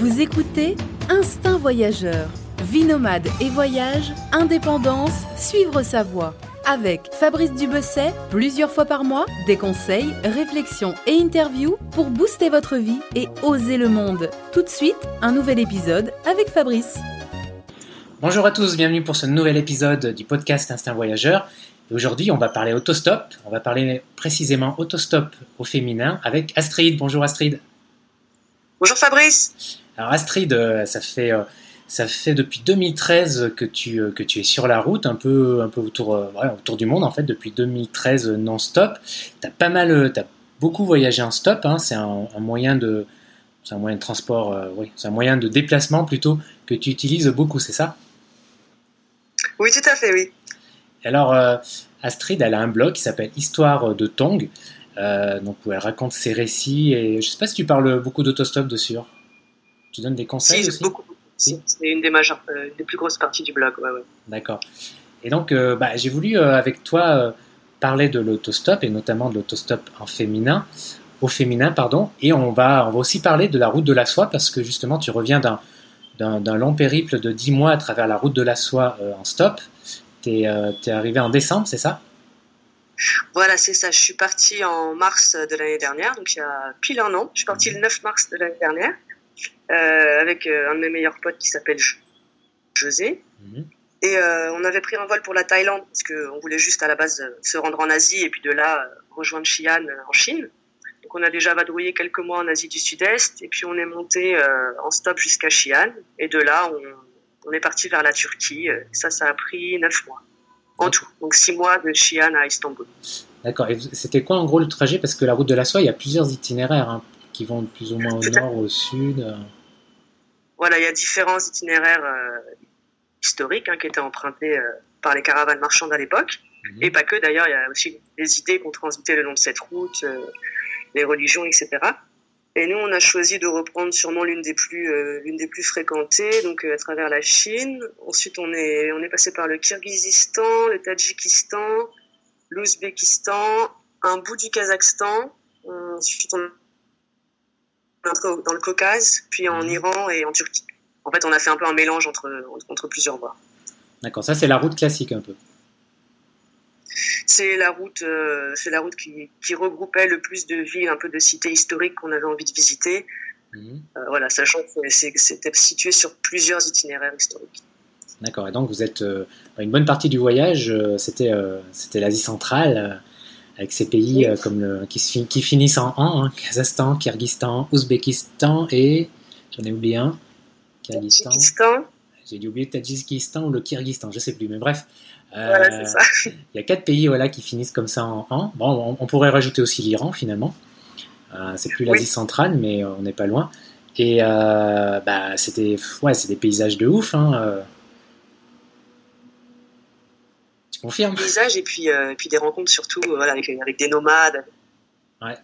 Vous écoutez Instinct Voyageur. Vie nomade et voyage, indépendance, suivre sa voie. Avec Fabrice Dubesset, plusieurs fois par mois, des conseils, réflexions et interviews pour booster votre vie et oser le monde. Tout de suite, un nouvel épisode avec Fabrice. Bonjour à tous, bienvenue pour ce nouvel épisode du podcast Instinct Voyageur. Aujourd'hui, on va parler autostop. On va parler précisément autostop au féminin avec Astrid. Bonjour Astrid. Bonjour Fabrice. Alors Astrid, euh, ça fait euh, ça fait depuis 2013 que tu euh, que tu es sur la route, un peu un peu autour autour du monde en fait depuis 2013 non-stop. T'as pas mal, t'as beaucoup voyagé en stop. Hein. c'est un, moyen de c'est un moyen de transport, oui, c'est un moyen de déplacement plutôt que tu utilises beaucoup, c'est ça? Oui, tout à fait, oui. Alors Astrid, elle a un blog qui s'appelle Histoire de Tong. Donc elle raconte ses récits et je sais pas si tu parles beaucoup d'autostop dessus. Tu donnes des conseils aussi beaucoup. C'est une des majeures, euh, des plus grosses parties du blog. D'accord. Et donc euh, bah, j'ai voulu avec toi parler de l'autostop et notamment de l'autostop en féminin, au féminin pardon. Et on va on va aussi parler de la route de la soie parce que justement tu reviens d'un d'un long périple de 10 mois à travers la route de la soie en stop. Tu es, arrivé en décembre, c'est ça? Voilà, c'est ça. Je suis partie en mars de l'année dernière, donc il y a pile un an. Je suis partie le 9 mars de l'année dernière euh, avec euh, un de mes meilleurs potes qui s'appelle José. Mhm. Et euh, on avait pris un vol pour la Thaïlande parce qu'on voulait juste à la base se rendre en Asie et puis de là rejoindre Xi'an en Chine. Donc on a déjà vadrouillé quelques mois en Asie du Sud-Est et puis on est monté en stop jusqu'à Xi'an et de là on, on est parti vers la Turquie. Ça, ça a pris neuf mois en tout. Donc six mois de Xi'an à Istanbul. D'accord. Et c'était quoi en gros le trajet? Parce que la route de la soie, il y a plusieurs itinéraires hein, qui vont plus ou moins au nord, au sud. Euh. Voilà, il y a différents itinéraires euh, historiques hein, qui étaient empruntés euh, par les caravanes marchandes à l'époque. Mhm. Et pas que d'ailleurs, il y a aussi des idées qu'on transité le long de cette route, les religions, etc. Et nous, on a choisi de reprendre sûrement l'une des plus euh, l'une des plus fréquentées, donc euh, à travers la Chine. Ensuite, on est on est passé par le Kirghizistan, le Tadjikistan, l'Ouzbékistan, un bout du Kazakhstan. Ensuite, on dans le Caucase, puis en mhm. Iran et en Turquie. En fait, on a fait un peu un mélange entre entre plusieurs voies. D'accord, ça c'est la route classique un peu c'est la route, euh, c'est la route qui, regroupait le plus de villes, un peu de cités historiques qu'on avait envie de visiter. Mhm. Euh, voilà, sachant que c'était situé sur plusieurs itinéraires historiques. D'accord. Et donc vous êtes euh, une bonne partie du voyage, c'était c'était l'Asie centrale avec ces pays comme le, qui, qui, finissent en an, hein, Kazakhstan, Kyrgyzstan, Ouzbékistan et j'en ai oublié un, Kyrgyzstan. J'ai oublié le Tadjikistan ou le Kyrgyzstan, je sais plus, mais bref. Euh, il y a quatre pays voilà, qui finissent comme ça en an. Bon, on, pourrait rajouter aussi l'Iran finalement. Euh, c'est plus l'Asie centrale, mais on n'est pas loin. Et euh, bah, c'était, ouais, c'est des paysages de ouf. Hein, paysages et puis, puis des rencontres surtout voilà, avec, avec, des nomades. Ouais.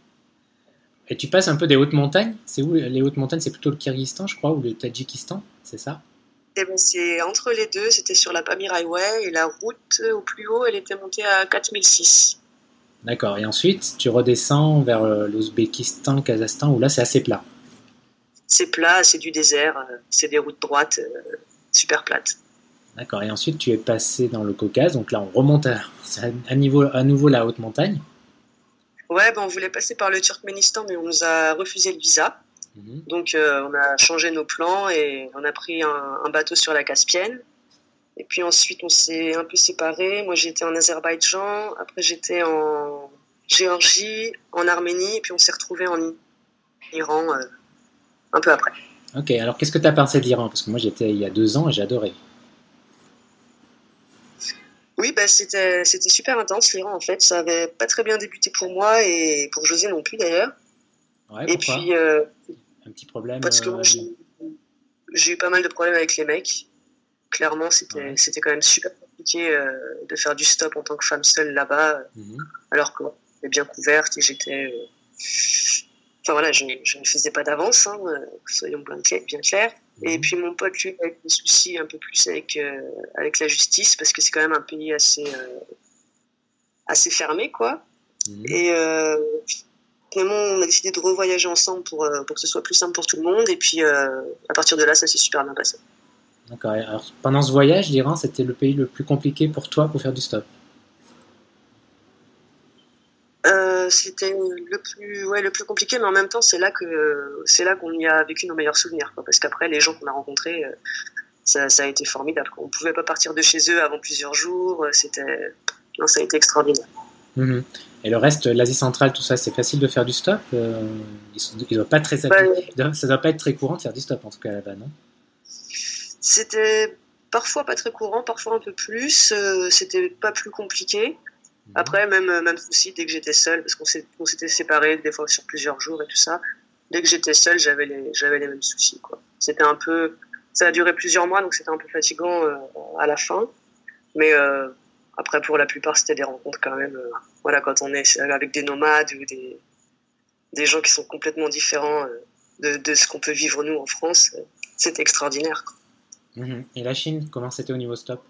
Et tu passes un peu des hautes montagnes? C'est où les hautes montagnes? C'est plutôt le Kyrgyzstan, je crois, ou le Tadjikistan, c'est ça? Eh ben, c'est entre les deux, c'était sur la Pamir Highway et la route au plus haut, elle était montée à 4006. D'accord, et ensuite tu redescends vers euh, l'Ouzbékistan, le Kazakhstan, où là c'est assez plat. C'est plat, c'est du désert, euh, c'est des routes droites, euh, super plates. D'accord, et ensuite tu es passé dans le Caucase, donc là on remonte à, à, niveau, à nouveau la haute montagne. Ouais, ben, on voulait passer par le Turkménistan, mais on nous a refusé le visa. Mhm. Donc euh, on a changé nos plans et on a pris un, bateau sur la Caspienne. Et puis ensuite on s'est un peu séparés. Moi j'étais en Azerbaïdjan, après j'étais en Géorgie, en Arménie, et puis on s'est retrouvés en Iran euh, un peu après. Ok, alors qu'est-ce que tu as pensé de l'Iran? Parce que moi j'étais il y a deux ans et j'ai adoré. Oui, bah, c'était super intense l'Iran en fait. Ça avait pas très bien débuté pour moi et pour José non plus d'ailleurs. Ouais, et puis euh, un petit problème Parce que euh, j'ai eu pas mal de problèmes avec les mecs. Clairement, c'était c'était quand même super compliqué euh, de faire du stop en tant que femme seule là-bas, mhm. alors que j'étais bien couverte et j'étais. Euh, enfin voilà, je, je, ne faisais pas d'avance, hein, soyons bien, clairs. Et mhm. puis mon pote, lui, a des soucis un peu plus avec, avec la justice, parce que c'est quand même un pays assez, assez fermé, quoi. Mhm. Et finalement, on a décidé de revoyager ensemble pour, pour que ce soit plus simple pour tout le monde. Et puis, à partir de là, ça s'est super bien passé. D'accord. Alors, pendant ce voyage, l'Iran, c'était le pays le plus compliqué pour toi pour faire du stop? C'était le plus, ouais, le plus compliqué, mais en même temps, c'est là que c'est là qu'on y a vécu nos meilleurs souvenirs, parce qu'après, les gens qu'on a rencontrés, ça, ça, a été formidable. On pouvait pas partir de chez eux avant plusieurs jours. C'était, non, ça a été extraordinaire. Mhm. Et le reste, l'Asie centrale, tout ça, c'est facile de faire du stop. Euh, ils, pas très, ça doit pas être très courant de faire du stop en tout cas là-bas, non? C'était parfois pas très courant, parfois un peu plus. Euh, c'était pas plus compliqué. Après, même même souci dès que j'étais seule, parce qu'on s'était séparés des fois sur plusieurs jours et tout ça. Dès que j'étais seule, j'avais les j'avais les mêmes soucis quoi. C'était un peu ça a duré plusieurs mois, donc c'était un peu fatigant euh, à la fin. Mais euh, après, pour la plupart, c'était des rencontres quand même. Euh, voilà, quand on est avec des nomades ou des, des gens qui sont complètement différents de, de ce qu'on peut vivre nous en France, c'est extraordinaire. Mhm. Et la Chine, comment c'était au niveau stop?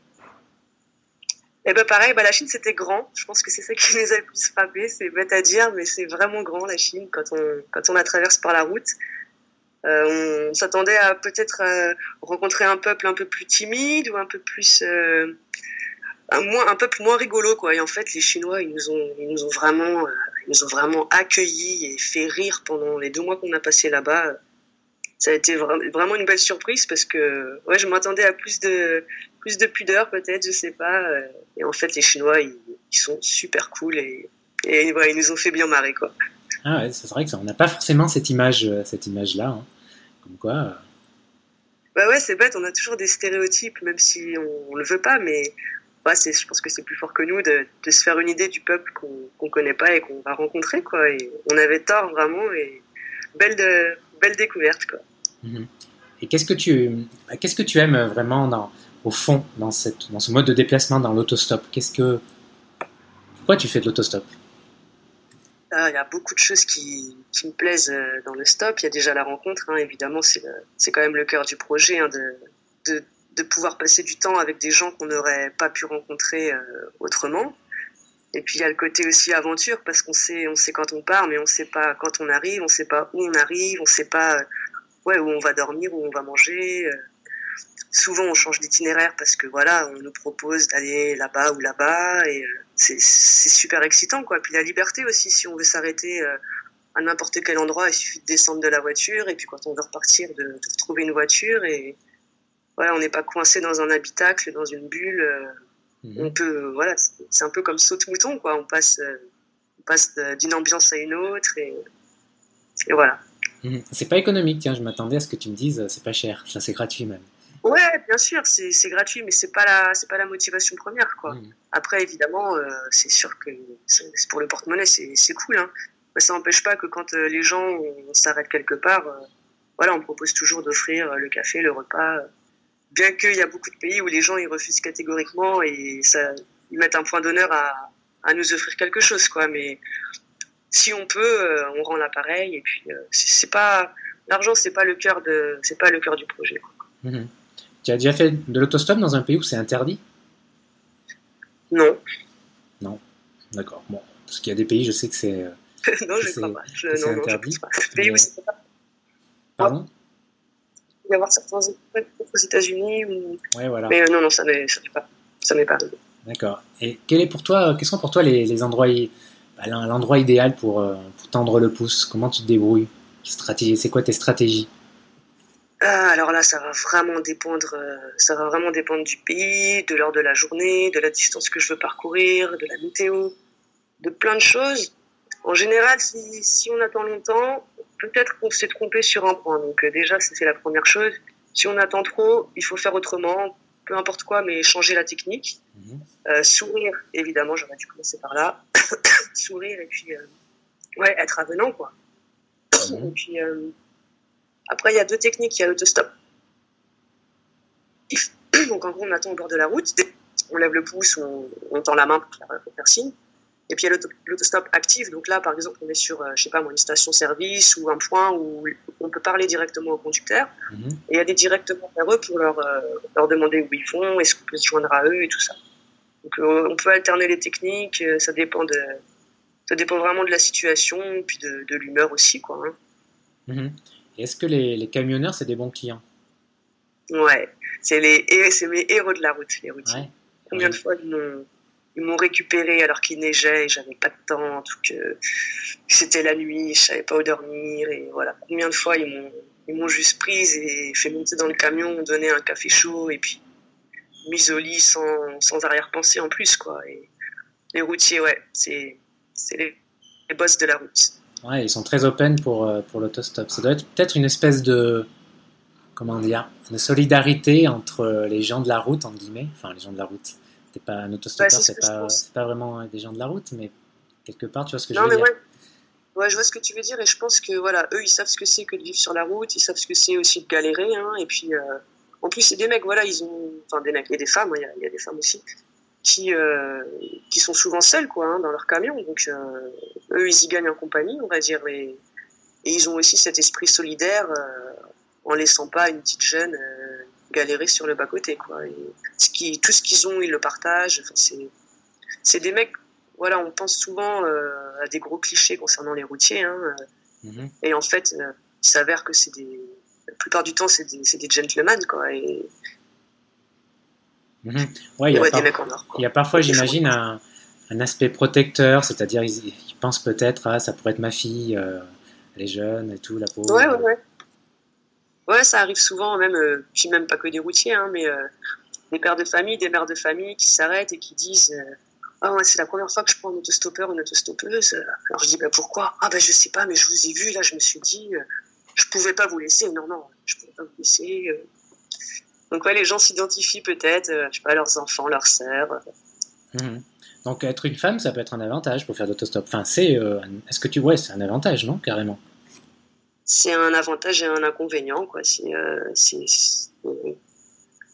Et ben pareil, bah la Chine c'était grand. Je pense que c'est ça qui nous a le plus frappé. C'est bête à dire, mais c'est vraiment grand la Chine quand on quand on la traverse par la route. Euh, on s'attendait à peut-être euh, rencontrer un peuple un peu plus timide ou un peu plus euh, un, moins, un peuple moins rigolo quoi. Et en fait, les Chinois, ils nous ont, ils nous ont vraiment, ils nous ont vraiment accueillis et fait rire pendant les deux mois qu'on a passé là-bas. Ça a été vraiment une belle surprise parce que ouais, je m'attendais à plus de plus de pudeur peut-être, je sais pas. Et en fait, les Chinois, ils, sont super cool et, et ouais, ils nous ont fait bien marrer quoi. Ah ouais, c'est vrai que ça, on n'a pas forcément cette image, cette image là. Hein. Comme quoi. Euh, bah ouais, c'est bête, on a toujours des stéréotypes, même si on, ne le veut pas, mais ouais, je pense que c'est plus fort que nous de, de, se faire une idée du peuple qu'on ne connaît pas et qu'on va rencontrer. Quoi. Et on avait tort vraiment, et belle, de, belle découverte. Quoi. Mhm. Et qu'est-ce que tu, qu'est-ce que tu aimes vraiment dans, au fond dans, ce mode de déplacement dans l'autostop? Qu'est-ce que, pourquoi tu fais de l'autostop? Il y a beaucoup de choses qui, me plaisent euh, dans le stop. Il y a déjà la rencontre, hein, évidemment, c'est quand même le cœur du projet, hein, de, pouvoir passer du temps avec des gens qu'on n'aurait pas pu rencontrer euh, autrement. Et puis il y a le côté aussi aventure, parce qu'on sait, quand on part, mais on sait pas quand on arrive, on sait pas où on arrive, on sait pas ouais, où on va dormir, où on va manger. Euh. Souvent, on change d'itinéraire parce que voilà, on nous propose d'aller là-bas ou là-bas, et c'est super excitant quoi. Puis la liberté aussi, si on veut s'arrêter euh, à n'importe quel endroit, il suffit de descendre de la voiture et puis quand on veut repartir, de, de retrouver une voiture et voilà, on n'est pas coincé dans un habitacle, dans une bulle. Euh, mhm. On peut, voilà, c'est un peu comme saute-mouton quoi. On passe, euh, on passe d'une ambiance à une autre et, et voilà. Mhm. C'est pas économique, tiens. Je m'attendais à ce que tu me dises, c'est pas cher, ça c'est gratuit même. Ouais, bien sûr, c'est gratuit, mais c'est pas la c'est pas la motivation première quoi. Mmh. Après évidemment, euh, c'est sûr que pour le porte-monnaie, c'est cool. Hein. Mais ça n'empêche pas que quand euh, les gens s'arrêtent quelque part, euh, voilà, on propose toujours d'offrir le café, le repas. Bien qu'il y a beaucoup de pays où les gens ils refusent catégoriquement et ça ils mettent un point d'honneur à, à nous offrir quelque chose quoi. Mais si on peut, on rend l'appareil et puis c'est pas l'argent, c'est pas le cœur de c'est pas le cœur du projet. Quoi. Mmh. Tu as déjà fait de l'autostop dans un pays où c'est interdit? Non. Non, d'accord. Bon, parce qu'il y a des pays, je sais que c'est. non, je ne crois pas. Je, non, interdit. Je pays où c'est pas. Pardon? Il y avoir certains aux États-Unis ou. Ouais, voilà. Mais euh, non, non, ça n'est pas. Ça m'est pas arrivé. D'accord. Et quel est pour toi, quels sont pour toi les, les endroits, bah, l'endroit idéal pour, euh, pour tendre le pouce? Comment tu te débrouilles? C'est quoi tes stratégies? Ah, alors là, ça va vraiment dépendre, euh, ça va vraiment dépendre du pays, de l'heure de la journée, de la distance que je veux parcourir, de la météo, de plein de choses. En général, si, si on attend longtemps, peut-être qu'on s'est trompé sur un point. Donc euh, déjà, c'est la première chose. Si on attend trop, il faut faire autrement, peu importe quoi, mais changer la technique. Mhm. Euh, sourire, évidemment, j'aurais dû commencer par là. sourire et puis ouais, être avenant, quoi. Mhm. Et puis après, il y a deux techniques. Il y a l'autostop. Donc, en gros, on attend au bord de la route. On lève le pouce, on, on tend la main pour faire signe. Et puis, il y a l'autostop actif. Donc là, par exemple, on est sur, euh, je sais pas, une station-service ou un point où on peut parler directement au conducteur mhm. et aller directement vers eux pour leur, euh, leur demander où ils vont, est-ce qu'on peut se joindre à eux et tout ça. Donc, euh, on peut alterner les techniques. Ça dépend de, ça dépend vraiment de la situation, puis de, de l'humeur aussi, quoi. Hein. Mhm. Est-ce que les, les camionneurs, c'est des bons clients? Ouais, c'est mes héros de la route, les routiers. Combien de fois ils m'ont, récupéré alors qu'il neigeait et j'avais pas de temps, tout que c'était la nuit, je savais pas où dormir et voilà. Combien de fois ils m'ont, ils m'ont juste prise et fait monter dans le camion, donné un café chaud et puis mise au lit sans, sans arrière-pensée en plus quoi. Et les routiers, ouais, c'est, c'est les, les boss de la route. Ouais, ils sont très open pour, euh, pour l'autostop. Ça doit être peut-être une espèce de, comment dire, de solidarité entre les gens de la route, entre guillemets. Enfin, les gens de la route. C'est pas un autostoppeur, c'est pas, pas vraiment des gens de la route, mais quelque part, tu vois ce que je veux dire? Ouais. ouais. je vois ce que tu veux dire et je pense que voilà, eux, ils savent ce que c'est que de vivre sur la route, ils savent ce que c'est aussi de galérer. Hein, et puis, euh, en plus, c'est des mecs, voilà, ils ont, enfin des mecs et des femmes, il y, y, a des femmes aussi, qui, euh, qui sont souvent seuls quoi, hein, dans leur camion. Donc, euh, eux, ils y gagnent en compagnie, on va dire. Et, et ils ont aussi cet esprit solidaire euh, en laissant pas une petite jeune euh, galérer sur le bas-côté. Quoi. Et ce qui, tout ce qu'ils ont, ils le partagent. Enfin, c'est, c'est des mecs, voilà, on pense souvent à des gros clichés concernant les routiers. Hein, mm-hmm. Et en fait, il s'avère que c'est des. La plupart du temps, c'est des, des gentlemen, quoi. Et, Mmh. Ouais, il, y a par... il y a parfois, j'imagine, un, un, aspect protecteur, c'est-à-dire ils, ils, pensent peut-être, ah, ça pourrait être ma fille, euh, elle est jeune et tout, la pauvre. Ouais, ouais, ouais. Ouais, ça arrive souvent, même, euh, puis même pas que des routiers, hein, mais euh, des pères de famille, des mères de famille qui s'arrêtent et qui disent Ah, ouais, c'est la première fois que je prends un autostoppeur ou une autostoppeuse. Alors je dis bah, Pourquoi? Ah, ben je sais pas, mais je vous ai vu, là, je me suis dit, je pouvais pas vous laisser. Non, non, je pouvais pas vous laisser. Donc ouais, les gens s'identifient peut-être, euh, je sais pas, leurs enfants, leurs sœurs. Mmh. Donc être une femme, ça peut être un avantage pour faire d'autostop. Enfin, c'est, euh, est-ce que tu vois, c'est un avantage, non, carrément? C'est un avantage et un inconvénient, quoi. C'est, euh, c'est,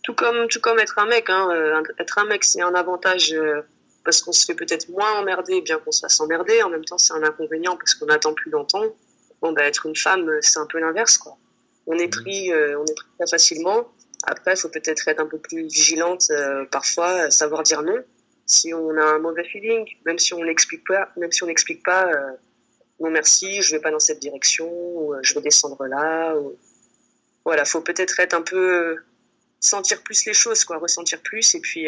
tout comme, tout comme être un mec. Hein. Être un mec, c'est un avantage parce qu'on se fait peut-être moins emmerder, bien qu'on se fasse emmerder. En même temps, c'est un inconvénient parce qu'on attend plus longtemps. Bon, bah, être une femme, c'est un peu l'inverse, quoi. On est pris, on est pris très facilement. Après, il faut peut-être être un peu plus vigilante euh, parfois, savoir dire non. Si on a un mauvais feeling, même si on n'explique pas, même si on n'explique pas, euh, non merci, je vais pas dans cette direction, ou euh, je vais descendre là. Ou... Voilà, faut peut-être être un peu sentir plus les choses, quoi, ressentir plus, et puis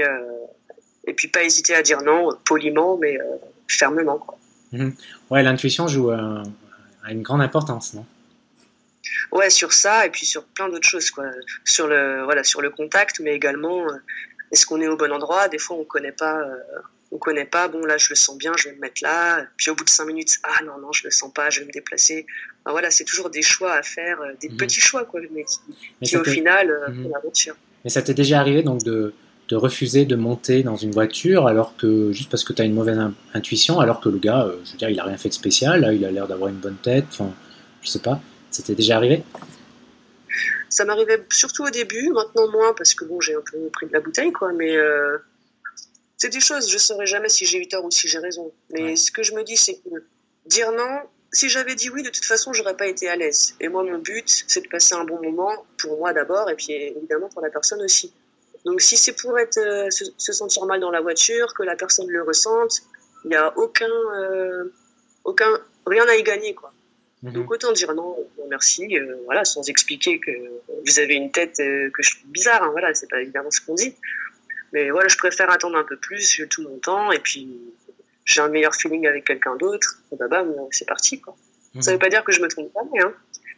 et puis pas hésiter à dire non, poliment, mais fermement. Mmh. Ouais, l'intuition joue a une grande importance, non? Ouais, sur ça et puis sur plein d'autres choses, quoi. Sur le, voilà, sur le contact, mais également, euh, est-ce qu'on est au bon endroit? Des fois, on connaît pas, euh, on connaît pas. Bon, là, je le sens bien, je vais me mettre là. Puis au bout de cinq minutes, ah non, non, je le sens pas, je vais me déplacer. Voilà, c'est toujours des choix à faire, euh, des mmh. petits choix, quoi, mais qui, mais qui au final, mmh. l'aventure. Mais ça t'est déjà arrivé donc de, de refuser de monter dans une voiture alors que juste parce que tu as une mauvaise intuition alors que le gars je veux dire il a rien fait de spécial là, il a l'air d'avoir une bonne tête enfin je sais pas c'était déjà arrivé? Ça m'arrivait surtout au début, maintenant moins parce que bon, j'ai un peu pris de la bouteille, quoi. Mais euh, c'est des choses, je ne saurais jamais si j'ai eu tort ou si j'ai raison. Mais ouais. ce que je me dis, c'est que dire non, si j'avais dit oui, de toute façon, j'aurais pas été à l'aise. Et moi, mon but, c'est de passer un bon moment pour moi d'abord, et puis évidemment pour la personne aussi. Donc, si c'est pour être, euh, se, se, sentir mal dans la voiture, que la personne le ressente, il n'y a aucun, euh, aucun, rien à y gagner, quoi. Donc autant dire non, merci, euh, voilà, sans expliquer que vous avez une tête euh, que je trouve bizarre, hein, voilà, c'est pas évidemment ce qu'on dit. Mais voilà, je préfère attendre un peu plus, j'ai tout mon temps, et puis j'ai un meilleur feeling avec quelqu'un d'autre, et bah, bah c'est parti, quoi. Mmh. Ça veut pas dire que je me trompe pas, hein.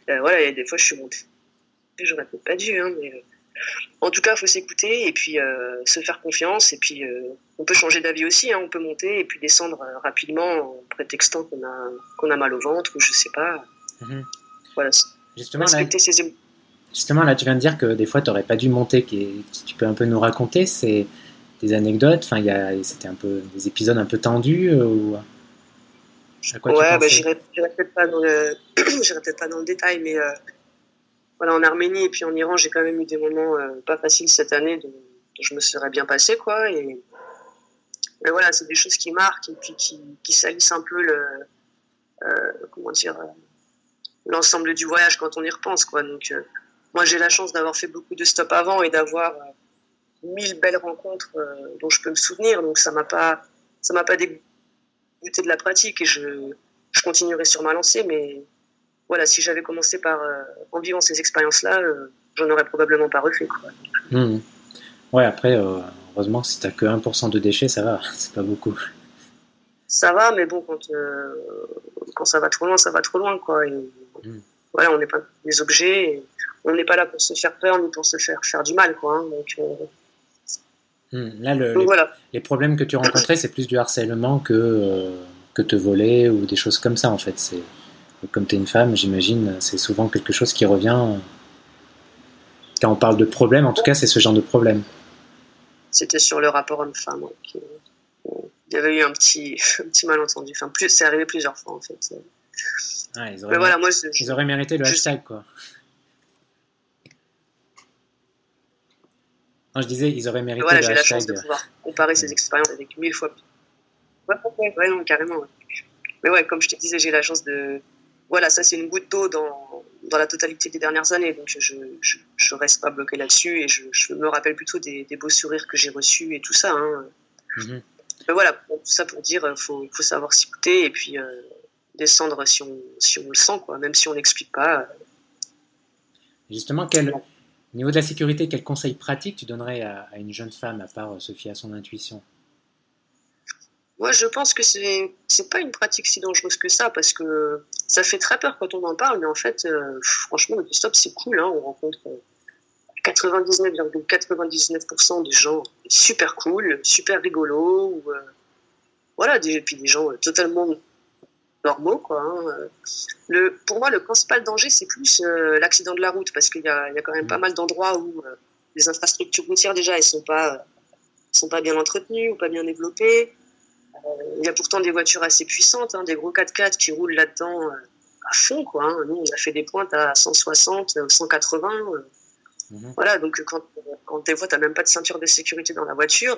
Euh, voilà, il y a des fois je suis montée, j'aurais peut-être pas dû, hein, mais en tout cas, il faut s'écouter et puis euh, se faire confiance. Et puis, euh, on peut changer d'avis aussi. Hein, on peut monter et puis descendre euh, rapidement en prétextant qu'on a, qu'on a mal au ventre ou je sais pas. Mmh. Voilà. Justement là, ses... justement, là, tu viens de dire que des fois, tu n'aurais pas dû monter. Qui, tu peux un peu nous raconter c'est des anecdotes Enfin, c'était un peu des épisodes un peu tendus ou... Ouais, bah, j'irai peut-être pas, dans le... peut pas dans le détail, mais voilà, en Arménie et puis en Iran, j'ai quand même eu des moments euh, pas faciles cette année dont, je me serais bien passé, quoi. Et, mais voilà, c'est des choses qui marquent et puis qui, salissent un peu le, euh, comment dire, euh, l'ensemble du voyage quand on y repense, quoi. Donc, moi, j'ai la chance d'avoir fait beaucoup de stops avant et d'avoir mille belles rencontres dont je peux me souvenir. Donc, ça m'a pas, ça m'a pas dégoûté de la pratique et je, je continuerai sur ma lancée. Mais voilà, si j'avais commencé par en vivant ces expériences-là, j'en aurais probablement pas refait. Quoi. Mmh. Ouais, après, heureusement, si t'as que 1% de déchets, ça va, c'est pas beaucoup. Ça va, mais bon, quand, quand ça va trop loin, ça va trop loin, quoi. Et, mmh. Voilà, on n'est pas des objets on n'est pas là pour se faire peur ni pour se faire faire du mal, quoi. Hein, donc, euh, hmm, là, le, les, problèmes que tu rencontrais, c'est plus du harcèlement que euh, que te voler ou des choses comme ça, en fait. C'est comme tu es une femme, j'imagine, c'est souvent quelque chose qui revient. Quand on parle de problème, en tout cas, c'est ce genre de problème. C'était sur le rapport homme-femme. il y avait eu un petit, un petit malentendu. Enfin, plus, c'est arrivé plusieurs fois, en fait. ils, auraient, voilà, moi, ils auraient mérité le hashtag, quoi. je disais, ils auraient mérité. Voilà, j'ai la chance de pouvoir comparer ces expériences avec mille fois plus. Ouais, ouais, non, carrément. Mais ouais, comme je te disais, j'ai la chance de. Voilà, ça, c'est une goutte d'eau dans, dans la totalité des dernières années. Donc, je, je, je reste pas bloqué là-dessus et je, je, me rappelle plutôt des, des beaux sourires que j'ai reçus et tout ça. Hein. Mm-hmm. Mais voilà, tout ça pour dire, il faut, faut savoir s'écouter et puis euh, descendre si on, si on le sent, quoi, même si on n'explique pas. Justement, quel, au niveau de la sécurité, quel conseil pratique tu donnerais à, une jeune femme, à part se fier à son intuition? Moi, je pense que c'est n'est pas une pratique si dangereuse que ça, parce que ça fait très peur quand on en parle, mais en fait, euh, franchement, le stop, c'est cool. Hein, on rencontre 99,99% des gens super cool, super rigolos, ou, euh, voilà, et puis des gens totalement normaux. Quoi, hein. le, pour moi, le principal danger, c'est plus euh, l'accident de la route, parce qu'il y a, y a, quand même pas mal d'endroits où euh, les infrastructures routières, déjà, elles sont pas, sont pas bien entretenues ou pas bien développées. Euh, il y a pourtant des voitures assez puissantes, hein, des gros 4x4 qui roulent là-dedans à fond. Quoi, hein. Nous, on a fait des pointes à 160, 180. Mhm. Voilà, donc quand, quand des fois, tu n'as même pas de ceinture de sécurité dans la voiture,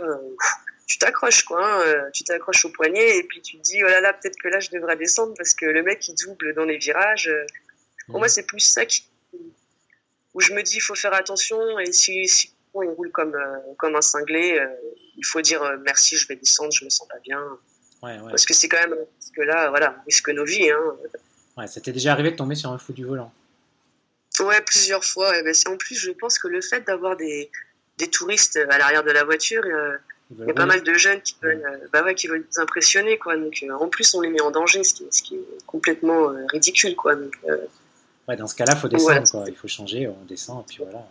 tu t'accroches quoi, hein, euh, tu t'accroches au poignet et puis tu te dis oh là là peut-être que là je devrais descendre parce que le mec il double dans les virages. Euh. Pour moi c'est plus ça qui où je me dis il faut faire attention et si, si il roule comme euh, comme un cinglé, il faut dire merci je vais descendre, je me sens pas bien. Parce que c'est quand même parce que là voilà on risque nos vies. Hein. Ouais, ça t'est déjà arrivé de tomber sur un fou du volant. Ouais, plusieurs fois. Et ben, en plus, je pense que le fait d'avoir des, des touristes à l'arrière de la voiture, il y a pas mal de jeunes qui veulent, euh, bah ouais, qui veulent nous impressionner, quoi. Donc, euh, en plus, on les met en danger, ce qui, ce qui est complètement euh, ridicule, quoi. Donc, ouais, dans ce cas-là, il faut descendre, quoi. Il faut changer, on descend, et puis voilà.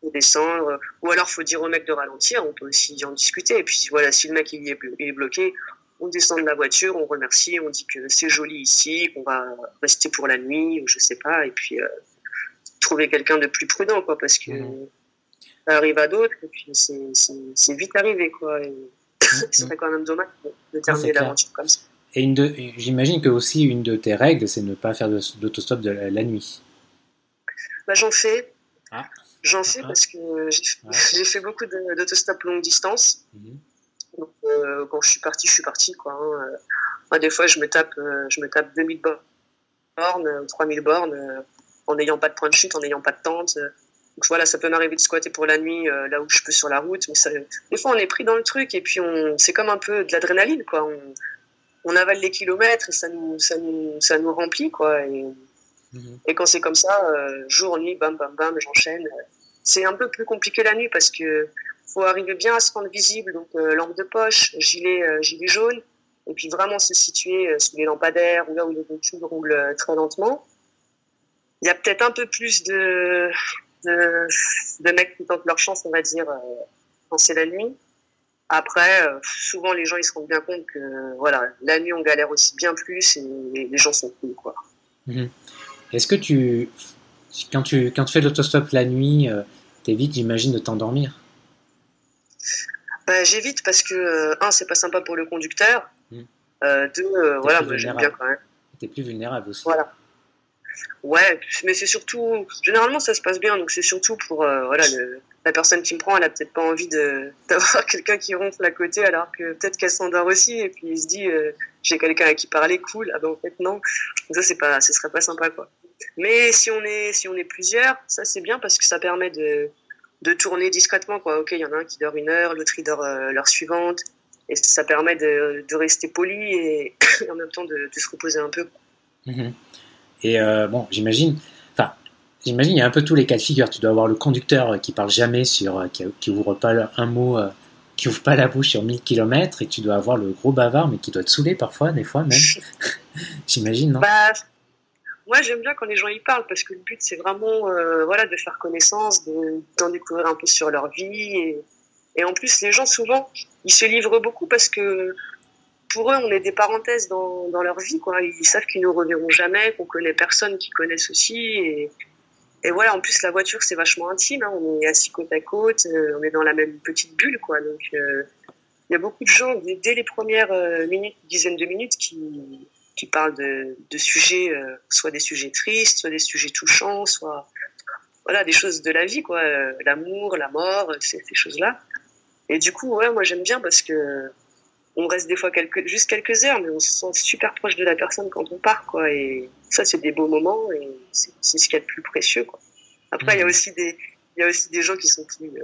Faut descendre, ou alors faut dire au mec de ralentir, on peut aussi en discuter. Et puis voilà, si le mec il est, bloqué, on descend de la voiture, on remercie, on dit que c'est joli ici, qu'on va rester pour la nuit, ou je sais pas, et puis trouver quelqu'un de plus prudent, quoi, parce que. Mmh ça arrive à d'autres, et puis c'est vite arrivé, quoi. Et serait quand même dommage de terminer l'aventure comme ça. Et j'imagine que aussi une de tes règles, c'est ne pas faire d'autostop de la, nuit. Bah, j'en fais. Ah. J'en fais parce que j'ai fait beaucoup d'autostop longue distance. Mhm. Donc, euh, quand je suis parti, je suis parti. Quoi, hein. Moi, des fois, je me tape, euh, je me tape 2000 bornes, 3000 bornes, en n'ayant pas de point de chute, en n'ayant pas de tente. Donc voilà, ça peut m'arriver de squatter pour la nuit euh, là où je peux sur la route, mais ça, des fois on est pris dans le truc et puis on, c'est comme un peu de l'adrénaline quoi. On, on, avale les kilomètres et ça nous, ça nous, ça nous remplit quoi. Et, mhm. et quand c'est comme ça, euh, jour nuit, bam bam bam, j'enchaîne. C'est un peu plus compliqué la nuit parce que faut arriver bien à se rendre visible, donc euh, lampe de poche, gilet, gilet jaune, et puis vraiment se situer sous les lampadaires ou là où les voitures roulent très lentement. Il y a peut-être un peu plus de de, mecs qui tentent leur chance, on va dire, euh, quand c'est la nuit. Après, euh, souvent les gens ils se rendent bien compte que voilà, la nuit on galère aussi bien plus et les gens sont cool quoi. Mhm. Est-ce que tu quand tu quand tu fais l'autostop la nuit, euh, t'évites j'imagine de t'endormir? Bah, j'évite parce que un c'est pas sympa pour le conducteur, mhm. deux voilà moi j'aime bien quand même. T'es plus vulnérable aussi. Voilà. Ouais, mais c'est surtout. Généralement, ça se passe bien, donc c'est surtout pour. Euh, voilà, la personne qui me prend, elle a peut-être pas envie d'avoir quelqu'un qui ronfle à côté, alors que peut-être qu'elle s'endort aussi, et puis il se dit euh, j'ai quelqu'un à qui parler, cool. Ah ben en fait, non. Donc ça, c'est pas, ce serait pas sympa, quoi. Mais si on est, si on est plusieurs, ça c'est bien parce que ça permet de, de tourner discrètement, quoi. Ok, il y en a un qui dort une heure, l'autre il dort euh, l'heure suivante. et ça permet de, rester poli et, en même temps de, se reposer un peu. Mhm. Et euh, bon, j'imagine, enfin, j'imagine il y a un peu tous les cas de figure. Tu dois avoir le conducteur qui parle jamais sur, qui, qui ouvre pas un mot, euh, qui ouvre pas la bouche sur 1000 km, et tu dois avoir le gros bavard, mais qui doit te saouler parfois, des fois même. j'imagine, non? Bah, moi, j'aime bien quand les gens y parlent parce que le but, c'est vraiment euh, voilà, de faire connaissance, d'en découvrir un peu sur leur vie. Et, en plus, les gens, souvent, ils se livrent beaucoup parce que pour eux, on est des parenthèses dans, leur vie. Quoi. Ils savent qu'ils nous reverront jamais, qu'on connaît personne qui connaissent aussi. Et, et voilà, en plus, la voiture, c'est vachement intime. Hein. On est assis côte à côte, euh, on est dans la même petite bulle. Quoi. Donc, euh, il y a beaucoup de gens, dès, les premières minutes, dizaines de minutes, qui qui parle de, de sujets, euh, soit des sujets tristes, soit des sujets touchants, soit voilà des choses de la vie, quoi, euh, l'amour, la mort, ces, ces choses-là. Et du coup, ouais, moi j'aime bien parce que on reste des fois quelques, juste quelques heures, mais on se sent super proche de la personne quand on part, quoi. Et ça, c'est des beaux moments et c'est ce qu'il y a de plus précieux, quoi. Après, il y a mmh. aussi des, il y a aussi des gens qui sont plus, euh,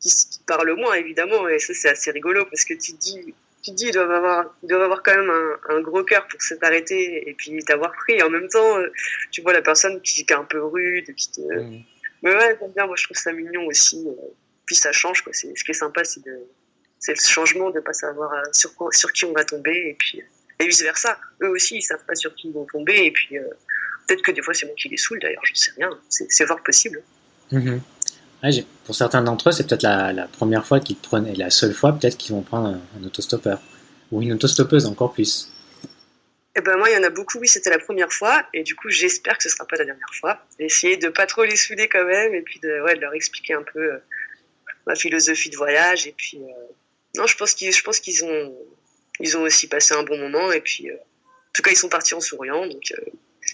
qui, qui, parlent moins, évidemment, et ça, c'est assez rigolo parce que tu te dis, tu te dis, ils doivent avoir, ils doivent avoir quand même un, un gros cœur pour s'être arrêté et puis t'avoir pris. Et en même temps, euh, tu vois la personne qui, est un peu rude, qui te... Mmh. Mais ouais, bien, moi je trouve ça mignon aussi. Euh, puis ça change, quoi. C'est, ce qui est sympa, c'est de, c'est le changement de pas savoir euh, sur sur qui on va tomber et puis, et vice versa. Eux aussi, ils savent pas sur qui ils vont tomber et puis, peut-être que des fois c'est moi qui les saoule d'ailleurs, je sais rien. C'est, c'est fort possible. Mmh pour certains d'entre eux, c'est peut-être la, première fois qu'ils prennent, et la seule fois peut-être qu'ils vont prendre un, autostoppeur. Ou une autostoppeuse encore plus. Eh ben moi, il y en a beaucoup, oui, c'était la première fois, et du coup, j'espère que ce sera pas la dernière fois. Essayer de pas trop les souder quand même, et puis de, ouais, de leur expliquer un peu euh, ma philosophie de voyage, et puis, euh, non, je pense qu'ils, je pense qu'ils ont, ils ont aussi passé un bon moment, et puis, euh, en tout cas, ils sont partis en souriant, donc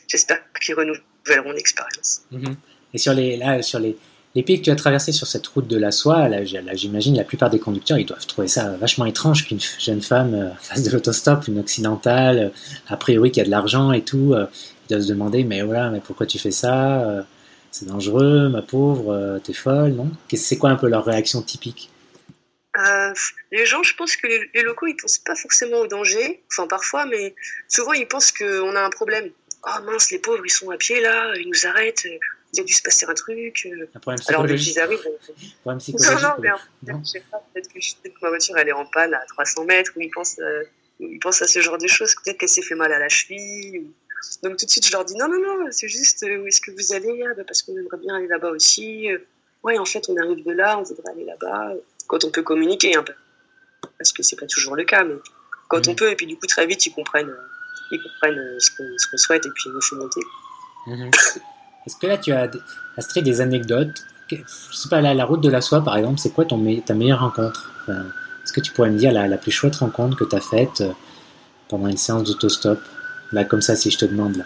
j'espère qu'ils renouvelleront l'expérience. Mm-hmm. Et sur les, là, sur les, les pays que tu as traversés sur cette route de la soie, là, j'imagine la plupart des conducteurs, ils doivent trouver ça vachement étrange qu'une jeune femme euh, fasse de l'autostop, une occidentale, euh, a priori qui a de l'argent et tout, euh, ils doivent se demander mais voilà, mais pourquoi tu fais ça C'est dangereux, ma pauvre, t'es folle, non? C'est quoi un peu leur réaction typique? Les gens, je pense que les, locaux, ils pensent pas forcément au danger, enfin parfois, mais souvent ils pensent qu'on a un problème. Oh mince, les pauvres, ils sont à pied là, ils nous arrêtent, il a dû se passer un truc. Euh. Un problème. Alors, arrivent. Non, non, mais en fait, peut-être que, ma voiture elle est en panne à 300 mètres, ou ils pensent, euh, ils pensent à ce genre de choses, peut-être qu'elle s'est fait mal à la cheville. Donc tout de suite, je leur dis non, non, non, c'est juste euh, où est-ce que vous allez ah, bah, Parce qu'on aimerait bien aller là-bas aussi. Ouais, en fait, on arrive de là, on voudrait aller là-bas. Quand on peut communiquer un peu. Parce que c'est pas toujours le cas, mais quand on mhm. peut, et puis du coup, très vite, ils comprennent, ils comprennent ce qu'on souhaite, et puis ils nous font monter. Mhm. Est-ce que là, tu as, Astrid, des anecdotes? Je sais pas, la route de la soie, par exemple, c'est quoi ton, ta meilleure rencontre? Est-ce que tu pourrais me dire la, plus chouette rencontre que tu as faite euh, pendant une séance d'autostop? Là, comme ça, si je te demande. Là.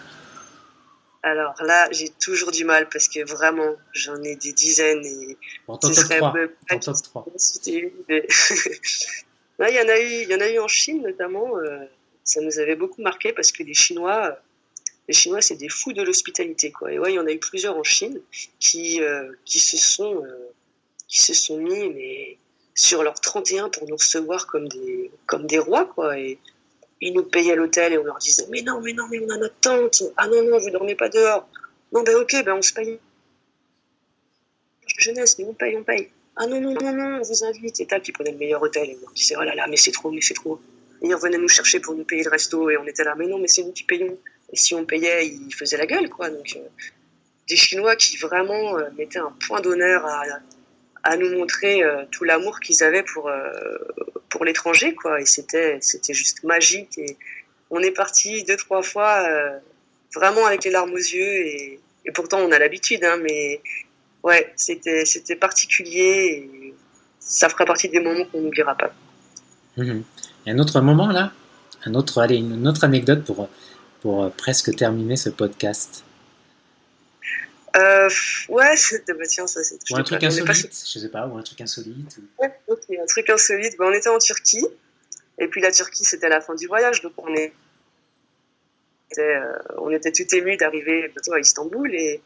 Alors là, j'ai toujours du mal parce que vraiment, j'en ai des dizaines et bon, ce serait trois. il y en a eu, il y en a eu en Chine notamment. Euh, ça nous avait beaucoup marqué parce que les Chinois, les Chinois, c'est des fous de l'hospitalité, quoi. Et ouais, il y en a eu plusieurs en Chine qui, euh, qui se sont, euh, qui se sont mis, mais sur leur 31 pour nous recevoir comme des, comme des rois, quoi. Et ils nous payaient l'hôtel et on leur disait, mais non, mais non, mais on a notre tente. Ah non, non, vous dormez pas dehors. Non, ben ok, ben on se paye. Jeunesse, mais on paye, on paye. Ah non, non, non, non, on vous invite. Et tal, qui prenait le meilleur hôtel. Et on leur disait, oh là là, mais c'est trop, mais c'est trop. Ils revenaient nous chercher pour nous payer le resto et on était là, mais non, mais c'est nous qui payons. Et si on payait, ils faisaient la gueule, quoi. Donc, euh, des Chinois qui vraiment euh, mettaient un point d'honneur à, à, nous montrer euh, tout l'amour qu'ils avaient pour, pour l'étranger, quoi. Et c'était, c'était juste magique. Et on est parti deux, trois fois vraiment avec les larmes aux yeux. Et, pourtant, on a l'habitude, hein, mais ouais, c'était, c'était particulier. Et ça fera partie des moments qu'on n'oubliera pas. Mmh. Et un autre moment, là? Un autre, allez, une autre anecdote pour pour euh, presque terminer ce podcast euh, ouais, bah tiens, ça c'est. Ou un truc insolite, je sais pas, ou un truc insolite. Ouais, ok, un truc insolite. Bah, on était en Turquie, et puis la Turquie c'était la fin du voyage, donc on est, était, euh, on était tout ému d'arriver à Istanbul et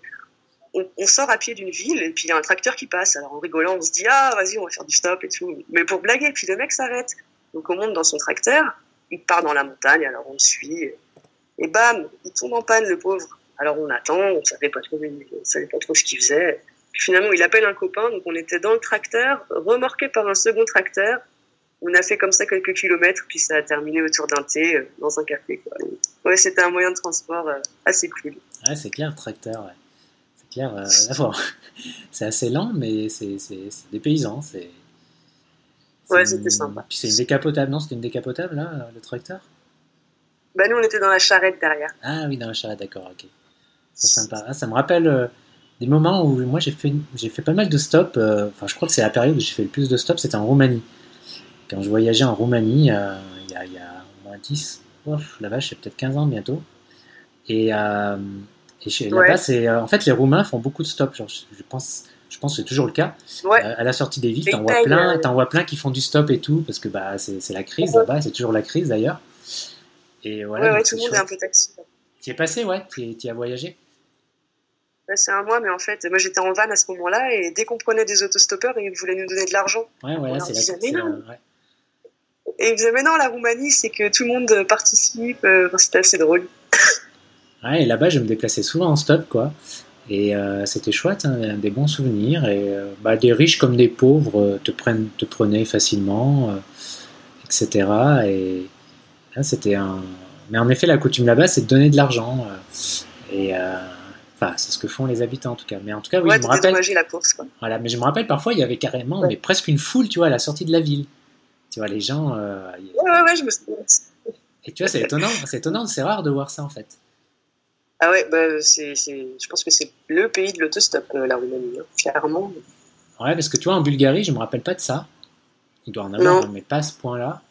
on, on, sort à pied d'une ville et puis il y a un tracteur qui passe. Alors en rigolant, on se dit ah vas-y on va faire du stop et tout, mais pour blaguer. Puis le mec s'arrête Donc on monte dans son tracteur, il part dans la montagne, alors on le suit, et bam, il tombe en panne, le pauvre. Alors on attend, on savait pas trop, on savait pas trop ce qu'il faisait. Puis finalement, il appelle un copain, donc on était dans le tracteur, remorqué par un second tracteur. On a fait comme ça quelques kilomètres, puis ça a terminé autour d'un thé euh, dans un café. Quoi. Ouais, c'était un moyen de transport euh, assez cool. Ouais, c'est clair, tracteur. Ouais. C'est clair. Euh, c'est assez lent, mais c'est des paysans. C'est. Ouais, c'était sympa. Puis c'est une décapotable, non C'était une décapotable, là, le tracteur? Bah, nous, on était dans la charrette derrière. Ah oui, dans la charrette, d'accord, ok. C'est sympa. Ah, ça me rappelle euh, des moments où moi j'ai fait, j'ai fait pas mal de stops. Euh, enfin, je crois que c'est la période où j'ai fait le plus de stops, c'était en Roumanie. Quand je voyageais en Roumanie, euh, il y, a, y, a au moins 10, ouf, la vache, c'est peut-être 15 ans bientôt. Et, et là-bas, c'est. en fait, les Roumains font beaucoup de stops. Genre, je pense je pense que c'est toujours le cas. à la sortie des villes, t'en vois plein, t'en vois plein qui font du stop et tout, parce que bah c'est la crise là-bas, c'est toujours la crise d'ailleurs. Et voilà. Ouais, tout le monde est un peu taxi. Tu es passé, ouais Tu y as voyagé c'est un mois, mais en fait, moi j'étais en van à ce moment-là, et dès qu'on prenait des autostoppeurs, ils voulaient nous donner de l'argent. Ouais, ouais, c'est la mais non. Et ils disaient, mais non, la Roumanie, c'est que tout le monde participe, euh, c'était assez drôle. ouais, et là-bas, je me déplaçais souvent en stop, quoi. Et euh, c'était chouette, hein, des bons souvenirs. Et euh, bah, des riches comme des pauvres te, prennent, te prenaient facilement, etc. Et là, c'était un. Mais en effet, la coutume là-bas, c'est de donner de l'argent. et Enfin, c'est ce que font les habitants en tout cas. Mais en tout cas, oui, je me rappelle. la course, quoi. Voilà, mais je me rappelle parfois, il y avait carrément, mais presque une foule, tu vois, à la sortie de la ville. Tu vois, les gens. Euh, ouais, ouais, ouais, je me souviens. Et tu vois, c'est étonnant, c'est étonnant, c'est rare de voir ça en fait. Ah ouais, bah, c'est, je pense que c'est le pays de l'autostop, euh, la Roumanie, hein, clairement. Ouais, parce que tu vois, en Bulgarie, je me rappelle pas de ça. Il doit en avoir, mais pas à ce point-là.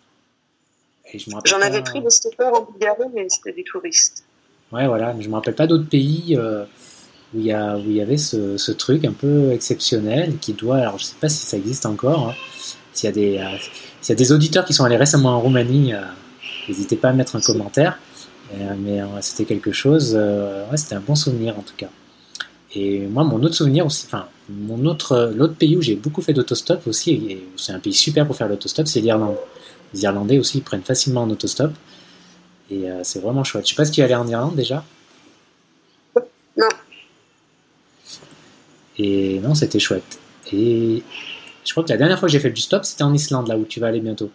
J'en avais pris des stoppeurs en Bulgarie, mais c'était des touristes. Ouais, voilà, mais je me rappelle pas d'autres pays. Euh, où il y, a, où il y avait ce, ce, truc un peu exceptionnel qui doit, alors je sais pas si ça existe encore, hein. s'il y, a des, euh, y a des auditeurs qui sont allés récemment en Roumanie, euh, n'hésitez pas à mettre un commentaire, euh, mais c'était quelque chose, ouais, c'était un bon souvenir en tout cas. Et moi, mon autre souvenir aussi, enfin, mon autre, l'autre pays où j'ai beaucoup fait d'autostop aussi, et c'est un pays super pour faire l'autostop, c'est l'Irlande. Les Irlandais aussi, ils prennent facilement en autostop, et c'est vraiment chouette. Je sais pas si tu es allé en Irlande déjà Non. Et non, c'était chouette. Et je crois que la dernière fois que j'ai fait du stop, c'était en Islande, là où tu vas aller bientôt.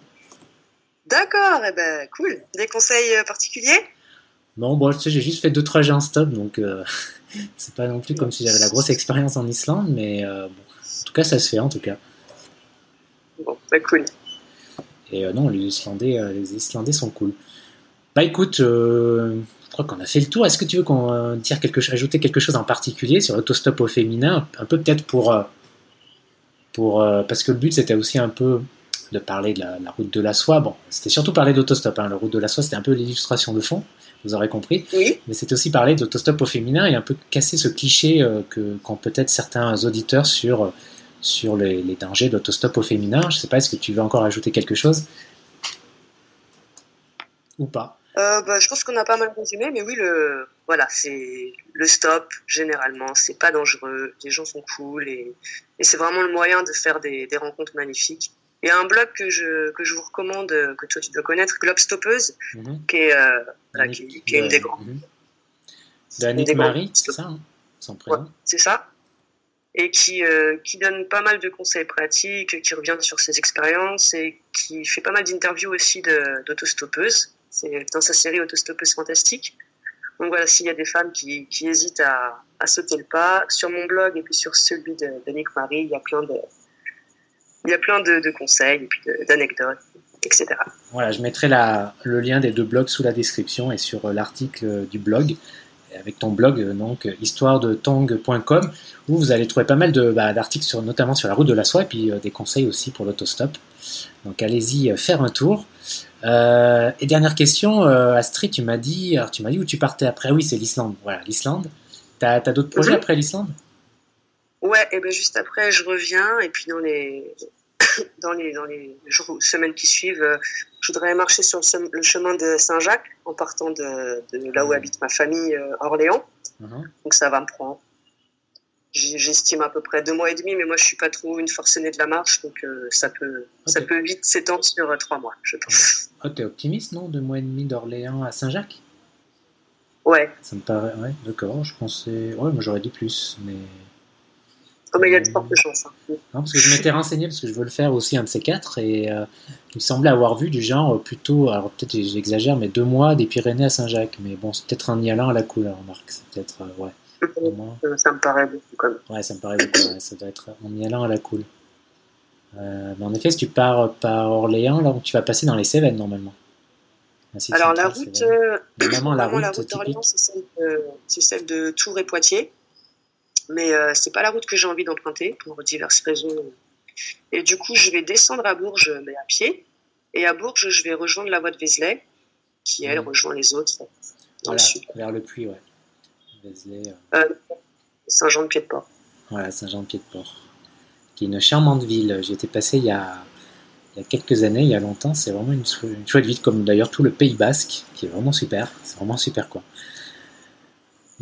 D'accord, et eh ben cool. Des conseils euh, particuliers? Non, bon, tu sais, j'ai juste fait deux trajets en stop, donc euh, c'est pas non plus comme si j'avais la grosse expérience en Islande, mais euh, bon, en tout cas, ça se fait en tout cas. Bon, bah cool. Et non, les Islandais, les Islandais sont cool. Bah écoute, je crois qu'on a fait le tour. Est-ce que tu veux qu'on euh, tire quelque, ajouter quelque chose en particulier sur l'autostop au féminin? Un peu peut-être pour, euh, pour euh, parce que le but c'était aussi un peu de parler de la, route de la soie. Bon, c'était surtout parler d'autostop. Hein. La route de la soie c'était un peu l'illustration de fond, vous aurez compris. Oui. Mais c'était aussi parler d'autostop au féminin et un peu casser ce cliché que qu'ont peut-être certains auditeurs sur sur les, les dangers d'autostop au féminin. Je ne sais pas, est-ce que tu veux encore ajouter quelque chose ou pas? Euh, bah, je pense qu'on a pas mal résumé, mais oui, le, voilà, c'est le stop, généralement, c'est pas dangereux, les gens sont cool et, et c'est vraiment le moyen de faire des, des rencontres magnifiques. Il y a un blog que je, que je vous recommande, que toi tu dois connaître, Globe Stoppeuse, mhm. qui, est, euh, qui, qui, est une des grandes. Mmh. Marie, c'est ça, hein, son prénom? c'est ça. Et qui, euh, qui donne pas mal de conseils pratiques, qui revient sur ses expériences et qui fait pas mal d'interviews aussi d'autostoppeuses. C'est dans sa série Autostoppeuse fantastique. Donc voilà, s'il y a des femmes qui, qui hésitent à, à, sauter le pas, sur mon blog et puis sur celui de, de Nick Marie, il y a plein de, il y a plein de, conseils et puis d'anecdotes, etc. Voilà, je mettrai le lien des deux blogs sous la description et sur l'article du blog avec ton blog donc histoiredetong.com où vous allez trouver pas mal bah, d'articles sur notamment sur la route de la soie et puis euh, des conseils aussi pour l'autostop. Donc allez-y euh, faire un tour. Euh, et dernière question, euh, Astrid, tu m'as dit, alors tu m'as dit où tu partais après. Oui, c'est l'Islande. Voilà, l'Islande. T'as as, d'autres projets mhm. après l'Islande? Ouais, et ben juste après, je reviens et puis dans les dans les dans les jours, semaines qui suivent, euh, je voudrais marcher sur le, chemin de Saint-Jacques en partant de, de, là où habite ma famille, Orléans. Mhm. Donc ça va me prendre j'estime à peu près deux mois et demi, mais moi je suis pas trop une forcenée de la marche, donc ça peut ça peut vite s'étendre sur trois mois, je pense. Oh, t'es optimiste, non Deux mois et demi d'Orléans à Saint-Jacques? Ouais. Ça me paraît, ouais, d'accord, je pensais, ouais, moi j'aurais dit plus, mais. Oh, mais il y a de fortes chances. Hein. Non, parce que je m'étais renseigné, parce que je veux le faire aussi un de ces quatre, et euh, il me semblait avoir vu du genre plutôt, alors peut-être j'exagère, mais deux mois des Pyrénées à Saint-Jacques. Mais bon, c'est peut-être en y allant à la couleur, Marc. C'est peut-être, euh, ouais. Ça me paraît beaucoup, comme. Ouais, ça me paraît beaucoup, ouais, ça doit être en y allant à la cool. Euh, mais en effet, si tu pars par Orléans, là, tu vas passer dans les Cévennes normalement. Alors la route, euh, la route, la route d'Orléans, c'est celle, de Tours et Poitiers, mais euh, c'est pas la route que j'ai envie d'emprunter pour diverses raisons. Et du coup, je vais descendre à Bourges, mais à pied, et à Bourges, je vais rejoindre la voie de Vézelay, qui elle mmh. rejoint les autres dans le sud. Vers le Puy, ouais. Vézelay. Euh. Saint-Jean-de-Pied-de-Port. Voilà, Saint-Jean-de-Pied-de-Port, qui est une charmante ville. J'y étais passé il y a il y a quelques années, il y a longtemps. C'est vraiment une, chouette ville, comme d'ailleurs tout le Pays Basque, qui est vraiment super. C'est vraiment super quoi.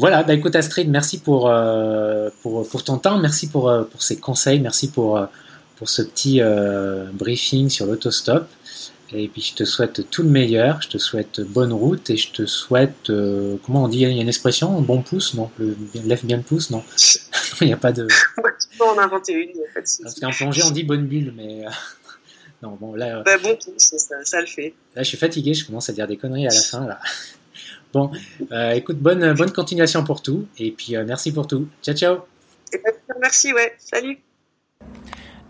Voilà, bah écoute Astrid, merci pour, euh, pour, pour, ton temps, merci pour, euh, pour ces conseils, merci pour, euh, pour ce petit briefing sur l'autostop. Et puis je te souhaite tout le meilleur, je te souhaite bonne route et je te souhaite, comment on dit, il y a une expression, bon pouce, non le, Lève bien le pouce, non? Il n'y a pas de... tu peux en inventer une, Parce qu'en plongée on dit bonne bulle, mais... Non, bon, là. Bah, bon, ça, le fait. Là, je suis fatigué, je commence à dire des conneries à la fin, là. Bon, euh, écoute, bonne, bonne continuation pour tout, et puis euh, merci pour tout. Ciao, ciao. Et ben, merci, ouais. Salut.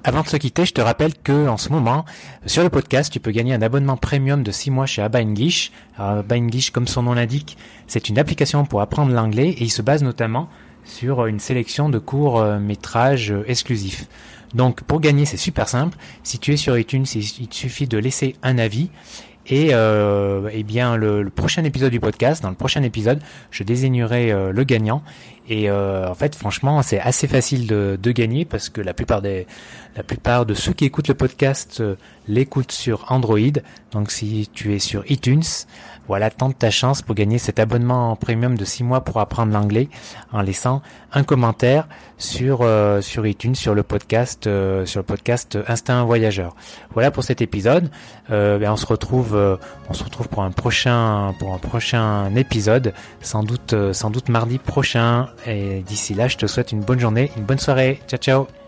Avant de se quitter, je te rappelle que en ce moment, sur le podcast, tu peux gagner un abonnement premium de 6 mois chez Abba English. Abba English, comme son nom l'indique, c'est une application pour apprendre l'anglais et il se base notamment sur une sélection de courts métrages exclusifs. Donc pour gagner, c'est super simple. Si tu es sur iTunes, il te suffit de laisser un avis. Et euh, eh bien le, prochain épisode du podcast, dans le prochain épisode, je désignerai euh, le gagnant. Et euh, en fait, franchement, c'est assez facile de, de, gagner parce que la plupart des, la plupart de ceux qui écoutent le podcast l'écoutent sur Android. Donc si tu es sur iTunes, voilà, tente ta chance pour gagner cet abonnement premium de 6 mois pour apprendre l'anglais en laissant un commentaire sur euh, sur iTunes sur le podcast euh, sur le podcast Instinct Voyageur. Voilà pour cet épisode. Euh, ben, on se retrouve on se retrouve pour un prochain pour un prochain épisode sans doute sans doute mardi prochain et d'ici là je te souhaite une bonne journée, une bonne soirée. Ciao ciao.